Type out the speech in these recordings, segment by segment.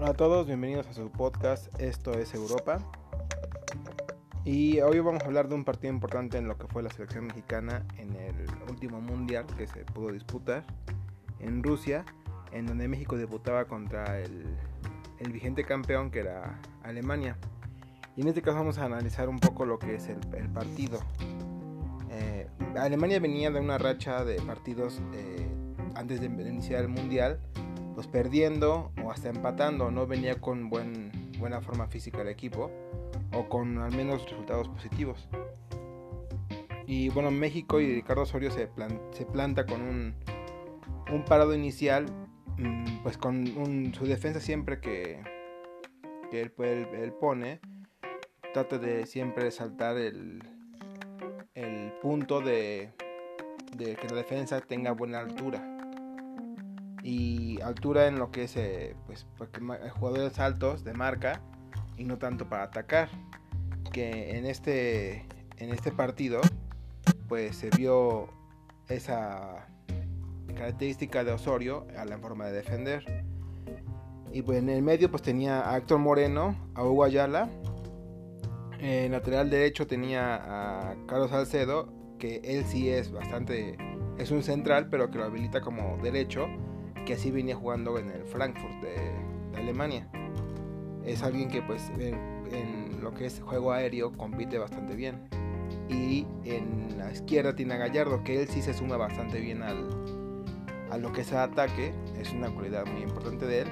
Hola a todos, bienvenidos a su podcast Esto es Europa. Y hoy vamos a hablar de un partido importante en lo que fue la selección mexicana en el último mundial que se pudo disputar en Rusia, en donde México disputaba contra el, vigente campeón que era Alemania. Y en este caso vamos a analizar un poco lo que es el, partido. Eh, Alemania venía de una racha de partidos eh, antes de iniciar el mundial, pues perdiendo o hasta empatando, no venía con buen, buena forma física el equipo o con al menos resultados positivos. Y bueno, México y Ricardo Osorio se, se planta con un, un parado inicial, mm, pues con su defensa siempre que, que él, él, pone, trata de siempre saltar el, el punto de, que la defensa tenga buena altura. Y altura en lo que es eh, pues, jugadores altos de marca y no tanto para atacar. Que en este, en este partido pues se vio esa característica de Osorio a la forma de defender. Y pues en el medio pues tenía a Héctor Moreno, a Hugo Ayala. En lateral derecho tenía a Carlos Salcedo, que él sí es bastante, es un central, pero que lo habilita como derecho, que así venía jugando en el Frankfurt de Alemania es alguien que pues en, lo que es juego aéreo compite bastante bien. Y en la izquierda tiene a Gallardo, que él sí se suma bastante bien al, a lo que es el ataque, es una cualidad muy importante de él,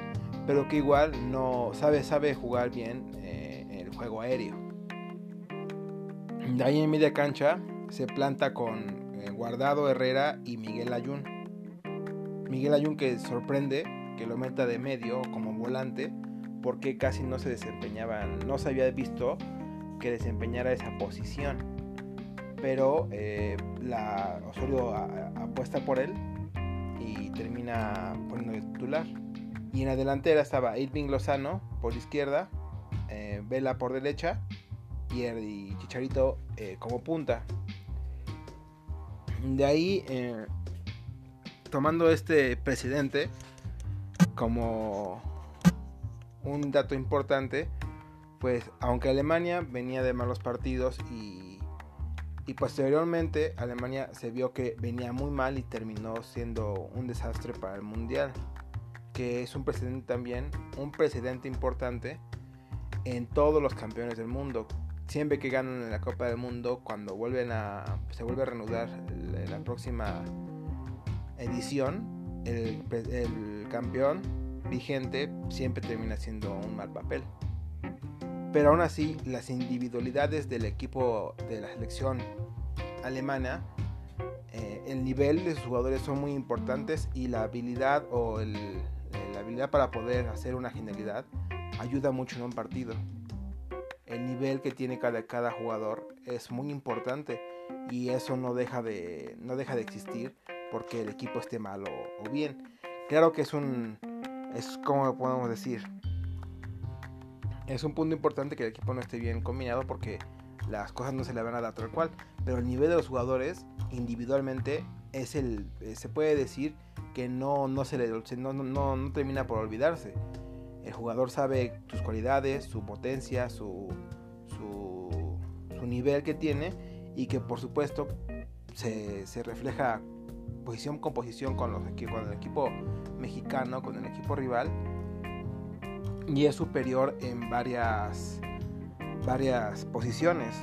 pero que igual no sabe, sabe jugar bien eh, el juego aéreo. De ahí en media cancha se planta con eh, Guardado Herrera y Miguel Ayun. Miguel Ayun que sorprende que lo meta de medio como volante porque casi no se desempeñaban, no se había visto que desempeñara esa posición. Pero eh, la Osorio apuesta por él y termina poniendo el titular. Y en la delantera estaba Irving Lozano por izquierda, eh, Vela por derecha y, el, Chicharito eh, como punta. De ahí, tomando este presidente como un dato importante, pues aunque Alemania venía de malos partidos y, posteriormente Alemania se vio que venía muy mal y terminó siendo un desastre para el Mundial, que es un precedente también, un precedente importante en todos los campeones del mundo. Siempre que ganan en la Copa del Mundo, cuando vuelven a, se vuelve a reanudar la próxima edición, el, el campeón vigente siempre termina siendo un mal papel. Pero aún así, las individualidades del equipo de la selección alemana, eh, el nivel de sus jugadores son muy importantes y la habilidad o el, la habilidad para poder hacer una genialidad ayuda mucho en un partido. El nivel que tiene cada, cada jugador es muy importante y eso no deja de, no deja de existir porque el equipo esté mal o bien. Claro que es un, es como podemos decir. Es un punto importante que el equipo no esté bien combinado porque las cosas no se le van a dar tal cual. Pero el nivel de los jugadores individualmente es el. Eh, se puede decir que no, no se le no, no, no termina por olvidarse. El jugador sabe sus cualidades, su potencia, su, su, su nivel que tiene y que por supuesto se, se refleja posición con posición con, los, con el equipo mexicano, con el equipo rival. Y es superior en varias, varias posiciones.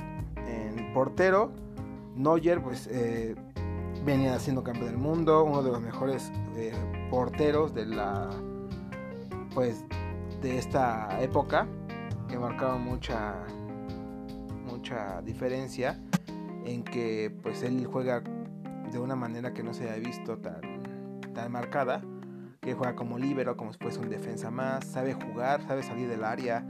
En portero, Neuer pues, eh, venía siendo campeón del mundo, uno de los mejores eh, porteros de la pues de esta época que marcaba mucha mucha diferencia en que pues él juega de una manera que no se haya visto tan, tan marcada, que juega como líbero, como fuese un defensa más, sabe jugar, sabe salir del área,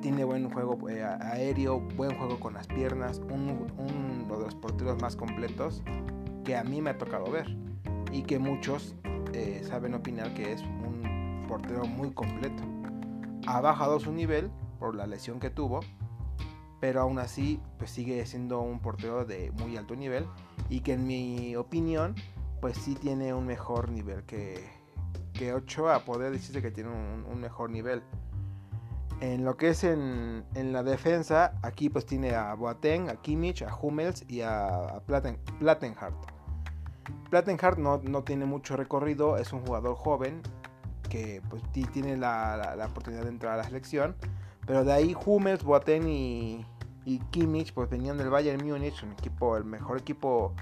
tiene buen juego eh, aéreo, buen juego con las piernas, uno de los porteros más completos que a mí me ha tocado ver y que muchos eh, saben opinar que es un portero muy completo. Ha bajado su nivel por la lesión que tuvo, pero aún así pues sigue siendo un portero de muy alto nivel y que en mi opinión pues sí tiene un mejor nivel que, que Ochoa poder decirse que tiene un, mejor nivel. En lo que es en, la defensa, aquí pues tiene a Boateng, a Kimmich, a Hummels y a, Platen, Plattenhardt. Plattenhardt no, no, tiene mucho recorrido, es un jugador joven que pues tiene la, la, oportunidad de entrar a la selección. Pero de ahí Hummels, Boateng y, y Kimmich pues venían del Bayern Múnich, un equipo, el mejor equipo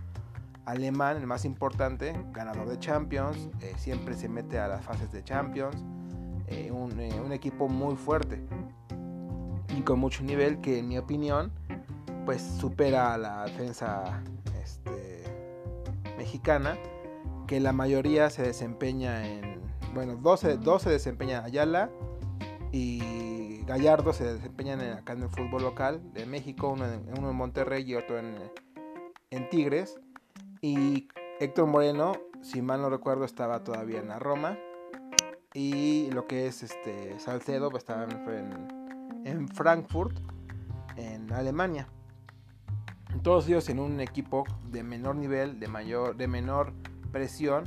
alemán, el más importante, ganador de Champions, eh, siempre se mete a las fases de Champions, eh, eh, un, equipo muy fuerte y con mucho nivel que en mi opinión pues supera a la defensa este, mexicana que la mayoría se desempeña en, bueno, dos, dos se desempeñan Ayala y Gallardo se desempeñan acá en el fútbol local de México, uno en, en Monterrey y otro en, en Tigres y Héctor Moreno, si mal no recuerdo, estaba todavía en la Roma. Y lo que es este Salcedo pues, estaba en, en Frankfurt, en Alemania. Todos ellos en un equipo de menor nivel, de mayor, de menor presión.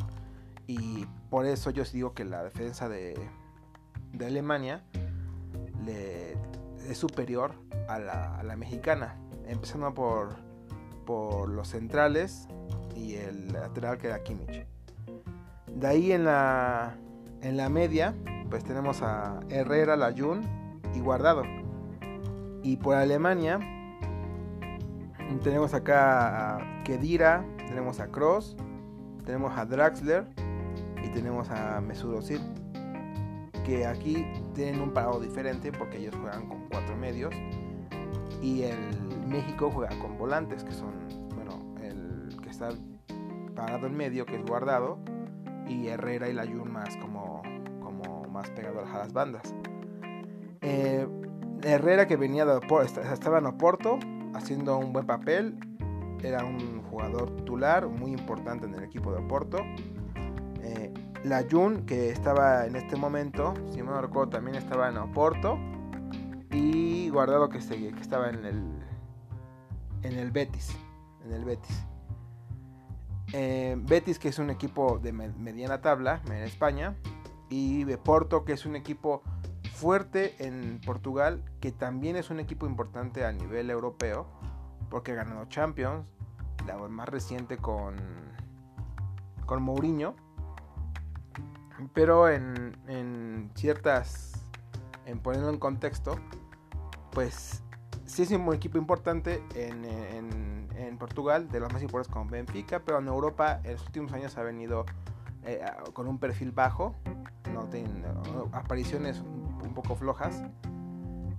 Y por eso yo digo que la defensa de, de Alemania le, es superior a la, a la mexicana. Empezando por, por los centrales, y el lateral que era Kimmich. De ahí en la, en la media, pues tenemos a Herrera, Layun y Guardado. Y por Alemania tenemos acá a Kedira, tenemos a Cross, tenemos a Draxler y tenemos a Mesut Özil. Que aquí tienen un parado diferente porque ellos juegan con cuatro medios y el México juega con volantes que son, bueno, el que está parado en medio, que es guardado, y Herrera y la Jun más como, como más pegado a las bandas. Eh, Herrera que venía de Oporto, estaba en Oporto haciendo un buen papel, era un jugador titular muy importante en el equipo de Oporto. La Jun que estaba en este momento, si me recuerdo, también estaba en Oporto. Y Guardado que, que estaba en el, en el Betis. En el Betis. Eh, Betis, que es un equipo de mediana tabla en España, y Porto, que es un equipo fuerte en Portugal, que también es un equipo importante a nivel europeo, porque ha ganado Champions, la más reciente con, con Mourinho, pero en, en ciertas, en ponerlo en contexto, pues sí es un equipo importante en, en, Portugal, de los más importantes como Benfica, pero en Europa en los últimos años ha venido eh, con un perfil bajo, no tiene apariciones un poco flojas,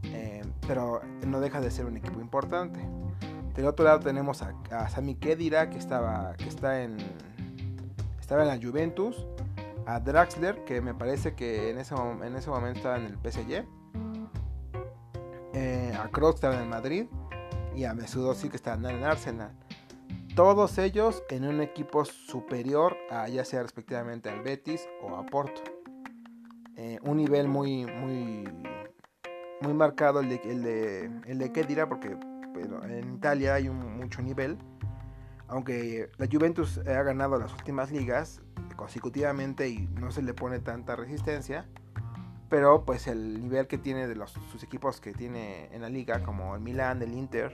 eh, pero no deja de ser un equipo importante. Del otro lado tenemos a, a Sami Khedira que estaba que está en estaba en la Juventus, a Draxler que me parece que en ese, en ese momento estaba en el PSG eh, a Kroos estaba en Madrid y a Özil que estaba en Arsenal. Todos ellos en un equipo superior a ya sea respectivamente al Betis o a Porto. Eh, un nivel muy muy muy marcado el de el de, el de Kedira porque en Italia hay un, mucho nivel. Aunque la Juventus ha ganado las últimas ligas consecutivamente y no se le pone tanta resistencia, pero pues el nivel que tiene de los, sus equipos que tiene en la liga, como el Milan, el Inter,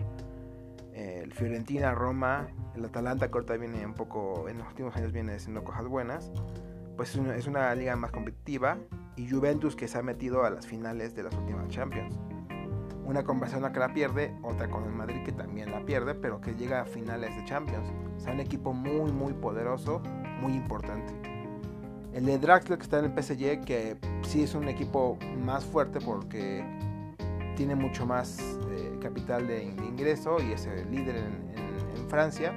el Fiorentina, Roma, el Atalanta, corta viene un poco, en los últimos años viene haciendo cosas buenas, pues es una, es una liga más competitiva y Juventus que se ha metido a las finales de las últimas Champions. Una con Barcelona que la pierde, otra con el Madrid que también la pierde, pero que llega a finales de Champions. O sea, un equipo muy, muy poderoso, muy importante. El de Draxler que está en el PSG, que sí es un equipo más fuerte porque tiene mucho más eh, capital de, ingreso y es el líder en, Francia.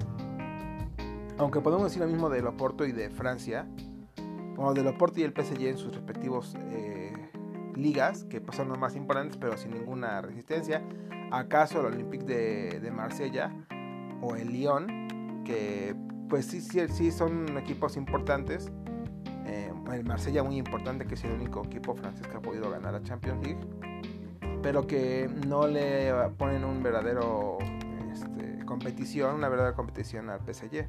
Aunque podemos decir lo mismo de Loporto y de Francia. Bueno, de Loporto y el PSG en sus respectivos eh, ligas, que pues son los más importantes, pero sin ninguna resistencia. ¿Acaso el Olympique de, de Marsella o el Lyon? Que pues sí, sí, sí son equipos importantes eh, el Marsella muy importante, que es el único equipo francés que ha podido ganar la Champions League, pero que no le ponen un verdadero este, competición, una verdadera competición al PSG.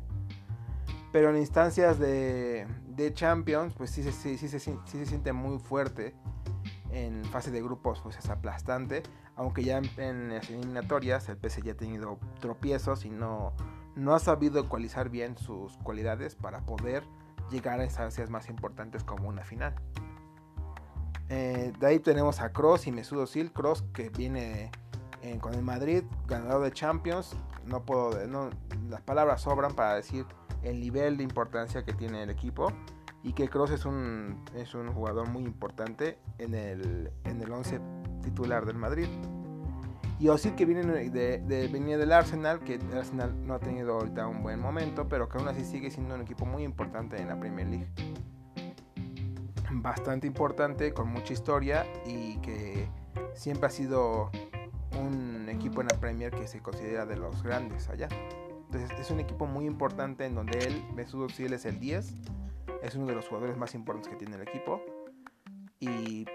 Pero en instancias de, Champions, pues sí, sí, sí, se siente muy fuerte. En fase de grupos, pues es aplastante. Aunque ya en, las eliminatorias el PSG ha tenido tropiezos y no, no ha sabido ecualizar bien sus cualidades para poder llegar a instancias más importantes como una final. Eh, de ahí tenemos a Cross y Mesut Özil. Cross que viene eh, con el Madrid, ganador de Champions. No puedo, no, las palabras sobran para decir el nivel de importancia que tiene el equipo y que Cross es un, es un jugador muy importante en el, en el 11 titular del Madrid. Y Osil que viene de, de, venía del Arsenal, que el Arsenal no ha tenido ahorita un buen momento, pero que aún así sigue siendo un equipo muy importante en la Premier League. Bastante importante, con mucha historia y que siempre ha sido un equipo en la Premier que se considera de los grandes allá. Entonces es un equipo muy importante en donde él, Mesut Özil es el 10, es uno de los jugadores más importantes que tiene el equipo. Y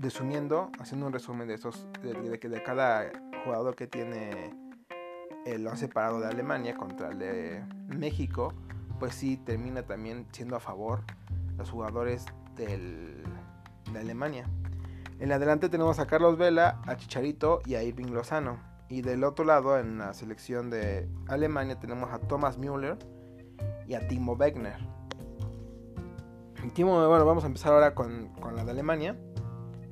resumiendo, haciendo un resumen de esos, de, de, cada jugador que tiene el 11 separado de Alemania contra el de México, pues sí termina también siendo a favor los jugadores del, de Alemania. En adelante tenemos a Carlos Vela, a Chicharito y a Irving Lozano. Y del otro lado, en la selección de Alemania, tenemos a Thomas Müller y a Timo Wegner. Timo, bueno, vamos a empezar ahora con, la de Alemania.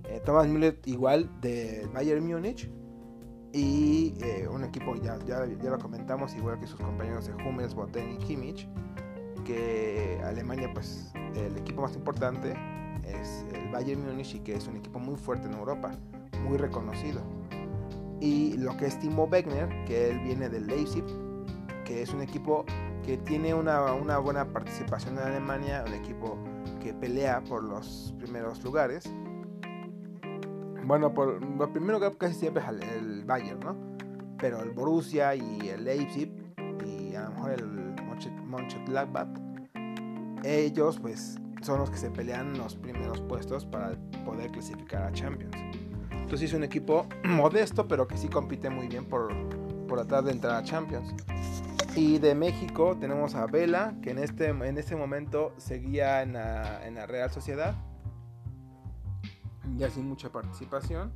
Eh, Thomas Müller igual de Bayern Múnich. Y eh, un equipo, ya, ya, ya, lo comentamos, igual que sus compañeros de Hummels, Boten y Kimmich. Que Alemania, pues el equipo más importante es el Bayern Múnich y que es un equipo muy fuerte en Europa, muy reconocido y lo que es Timo Wegner, que él viene del Leipzig, que es un equipo que tiene una, una, buena participación en Alemania, un equipo que pelea por los primeros lugares. Bueno, por lo primero que casi siempre es el, Bayern, ¿no? Pero el Borussia y el Leipzig y a lo mejor el Mönchengladbach, ellos pues son los que se pelean los primeros puestos para poder clasificar a Champions. Entonces es un equipo modesto, pero que sí compite muy bien por, por tratar de entrar a Champions. Y de México tenemos a Vela, que en este, en este momento seguía en la, en la Real Sociedad, ya sin mucha participación,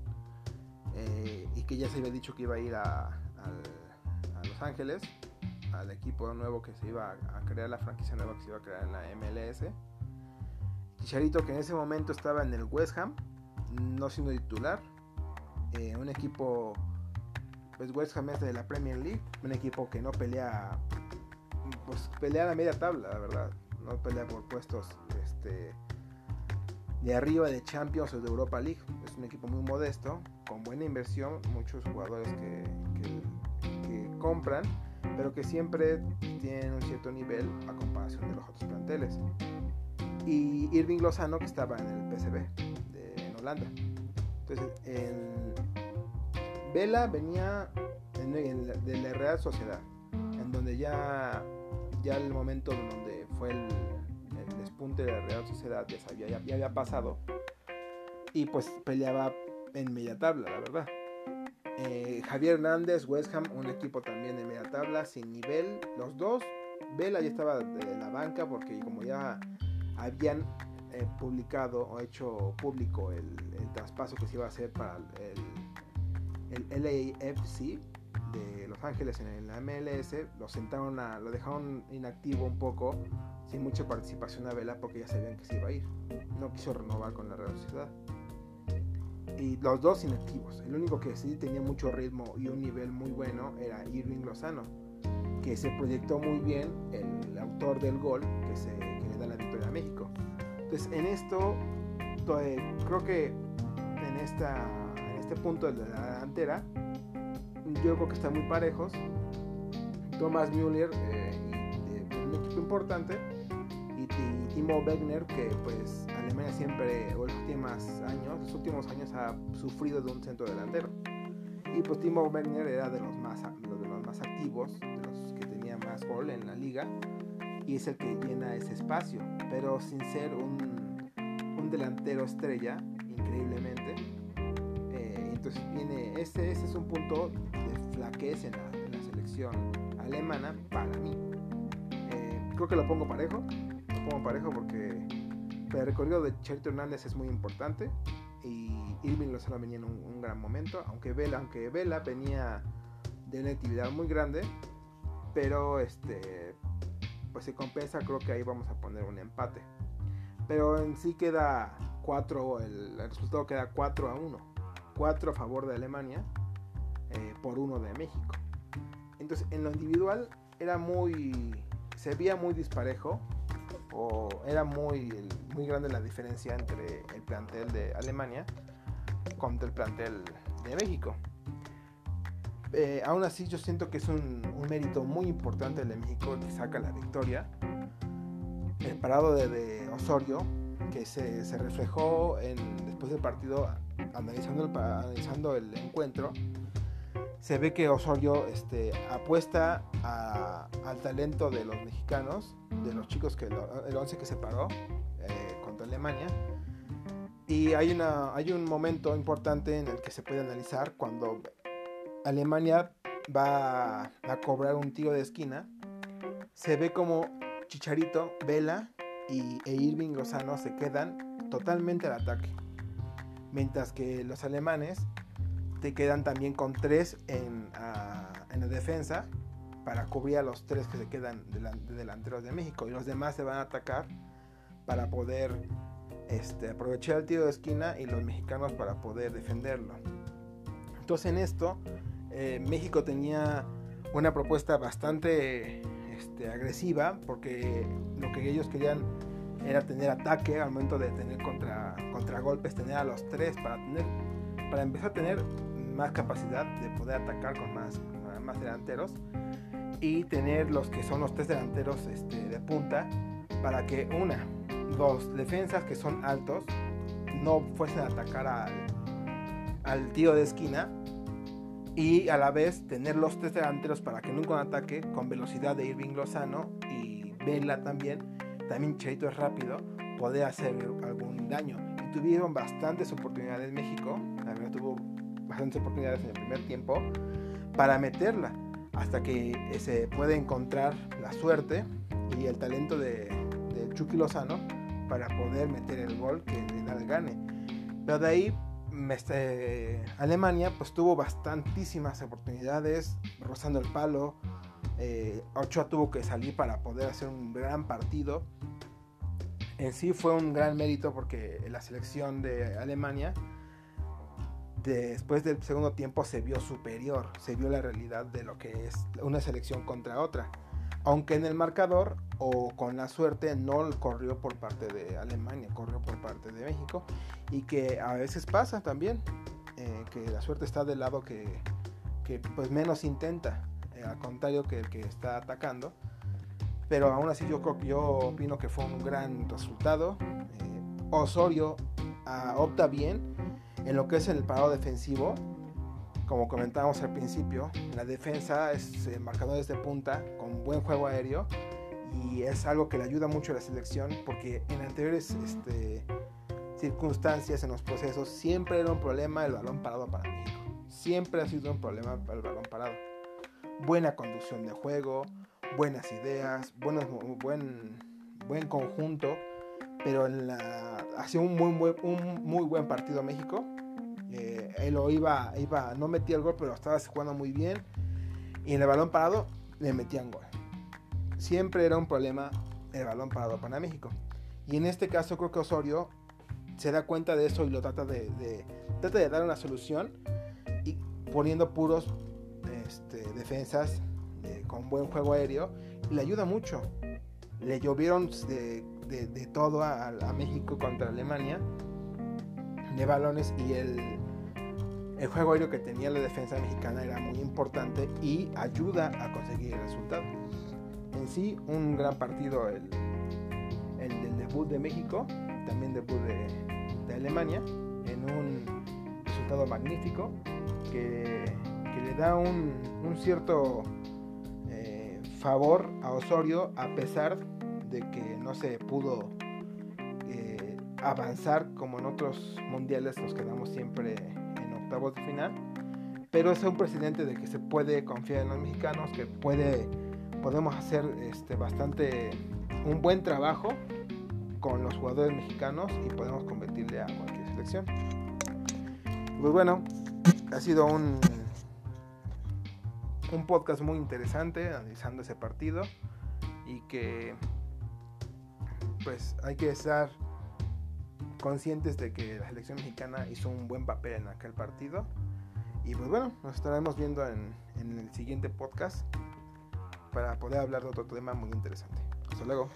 eh, y que ya se había dicho que iba a ir a, Los Ángeles, al equipo nuevo que se iba a, crear, la franquicia nueva que se iba a crear en la MLS. Chicharito, que en ese momento estaba en el West Ham, no siendo titular, eh, un equipo, pues West Ham es de la Premier League, un equipo que no pelea, pues pelea a la media tabla, la verdad, no pelea por puestos este, de arriba de Champions o de Europa League, es un equipo muy modesto, con buena inversión, muchos jugadores que, que, compran, pero que siempre tienen un cierto nivel a comparación de los otros planteles. Y Irving Lozano, que estaba en el PSV de, en Holanda. Entonces, en Vela venía de la Real Sociedad, en donde ya, ya el momento donde el, despunte de la Real Sociedad ya, ya, había pasado, y pues peleaba en media tabla, la verdad. Eh, Javier Hernández, West Ham, un equipo también de media tabla, sin nivel. Los dos, Vela ya estaba de la banca porque como ya habían eh, publicado o hecho público el, traspaso que se iba a hacer para el, el, LAFC de Los Ángeles en la MLS, lo sentaron a, lo dejaron inactivo un poco, sin mucha participación a Vela porque ya sabían que se iba a ir. No quiso renovar con la Real Sociedad. Y los dos inactivos. El único que sí tenía mucho ritmo y un nivel muy bueno era Irving Lozano, que se proyectó muy bien, el autor del gol que, le da la victoria a México. Entonces, en esto, eh, creo que en, esta, este punto de la delantera, yo creo que están muy parejos. Thomas Müller, eh, un equipo importante, Timo Wegner, que pues Alemania siempre, en los últimos años, últimos años ha sufrido de un centro delantero. Y pues Timo Wegner era de los más, de los más activos, de los que tenía más gol en la liga y es el que llena ese espacio, pero sin ser un, un delantero estrella, increíblemente. Eh, entonces viene, ese, ese es un punto de flaqueza en la, selección alemana para mí. Eh, creo que lo pongo parejo, pongo parejo porque el recorrido de Cherito Hernández es muy importante y Irving Lozano venía en un, gran momento, aunque Vela, aunque Vela venía de una actividad muy grande, pero este pues se compensa, creo que ahí vamos a poner un empate. Pero en sí queda 4, el, resultado queda 4 a 1. 4 a favor de Alemania eh, por 1 de México. Entonces en lo individual era muy, se veía muy disparejo o era muy, muy grande la diferencia entre el plantel de Alemania contra el plantel de México. Eh, aún así yo siento que es un, mérito muy importante de México que saca la victoria. El parado de, Osorio, que se, reflejó en, después del partido analizando el, analizando el encuentro, se ve que Osorio este, apuesta al talento de los mexicanos, de los chicos que el 11 que se paró eh, contra Alemania. Y hay, una, hay un momento importante en el que se puede analizar cuando Alemania va a cobrar un tiro de esquina. Se ve como Chicharito, Vela y, e Irving Lozano se quedan totalmente al ataque. Mientras que los alemanes te quedan también con tres en, en la defensa para cubrir a los tres que se quedan de delanteros de México. Y los demás se van a atacar para poder este, aprovechar el tiro de esquina y los mexicanos para poder defenderlo. Entonces en esto eh, México tenía una propuesta bastante este, agresiva porque lo que ellos querían era tener ataque al momento de tener contra, golpes tener a los tres para, tener, para empezar a tener más capacidad de poder atacar con más, más delanteros y tener los que son los tres delanteros este, de punta para que una, dos defensas que son altos no fuesen a atacar al, al tiro de esquina y a la vez tener los tres delanteros para que nunca un ataque con velocidad de Irving Lozano y Vela también, también Cheito es rápido, poder hacer algún daño. Y tuvieron bastantes oportunidades en México, verdad tuvo bastantes oportunidades en el primer tiempo para meterla, hasta que se puede encontrar la suerte y el talento de, de Chucky Lozano para poder meter el gol que le da el gane. Pero de ahí este, Alemania pues tuvo bastantísimas oportunidades rozando el palo. Eh, Ochoa tuvo que salir para poder hacer un gran partido. En sí fue un gran mérito porque la selección de Alemania después del segundo tiempo se vio superior, se vio la realidad de lo que es una selección contra otra. Aunque en el marcador o con la suerte no corrió por parte de Alemania, corrió por parte de México. Y que a veces pasa también, eh, que la suerte está del lado que, pues menos intenta, eh, al contrario que el que está atacando, pero aún así yo, yo opino que fue un gran resultado. Eh, Osorio ah, opta bien en lo que es el parado defensivo, como comentábamos al principio, la defensa es eh, marcadores de punta con buen juego aéreo y es algo que le ayuda mucho a la selección porque en anteriores este, circunstancias, en los procesos, siempre era un problema el balón parado para México. Siempre ha sido un problema para el balón parado. Buena conducción de juego, buenas ideas, buen, conjunto, pero en la, hacía un muy, un muy buen partido México eh, él lo iba, iba, no metía el gol, pero estaba jugando muy bien. Y en el balón parado le metían gol. Siempre era un problema el balón parado para México. Y en este caso creo que Osorio se da cuenta de eso y lo trata de, trata de dar una solución y poniendo puros este, defensas eh, con buen juego aéreo y le ayuda mucho. Le llovieron de, todo a, a México contra Alemania de balones y el, el juego aéreo que tenía la defensa mexicana era muy importante y ayuda a conseguir el resultado. En sí, un gran partido el, el del debut de México, también debut de, de Alemania, en un resultado magnífico que, que le da un, un cierto eh, favor a Osorio a pesar de que no se pudo avanzar como en otros mundiales nos quedamos siempre en octavos de final pero es un presidente de que se puede confiar en los mexicanos que puede podemos hacer este bastante un buen trabajo con los jugadores mexicanos y podemos competirle a cualquier selección. Pues bueno, ha sido un, un podcast muy interesante analizando ese partido y que pues hay que estar conscientes de que la selección mexicana hizo un buen papel en aquel partido. Y pues bueno, nos estaremos viendo en, el siguiente podcast para poder hablar de otro tema muy interesante. Hasta luego.